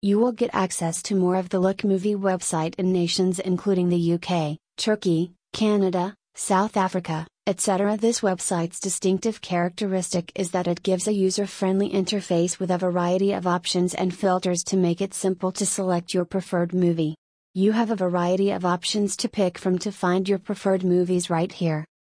You will get access to more of the Look Movie website in nations including the UK, Turkey, Canada, South Africa, etc. This website's distinctive characteristic is that it gives a user friendly interface with a variety of options and filters to make it simple to select your preferred movie. You have a variety of options to pick from to find your preferred movies right here.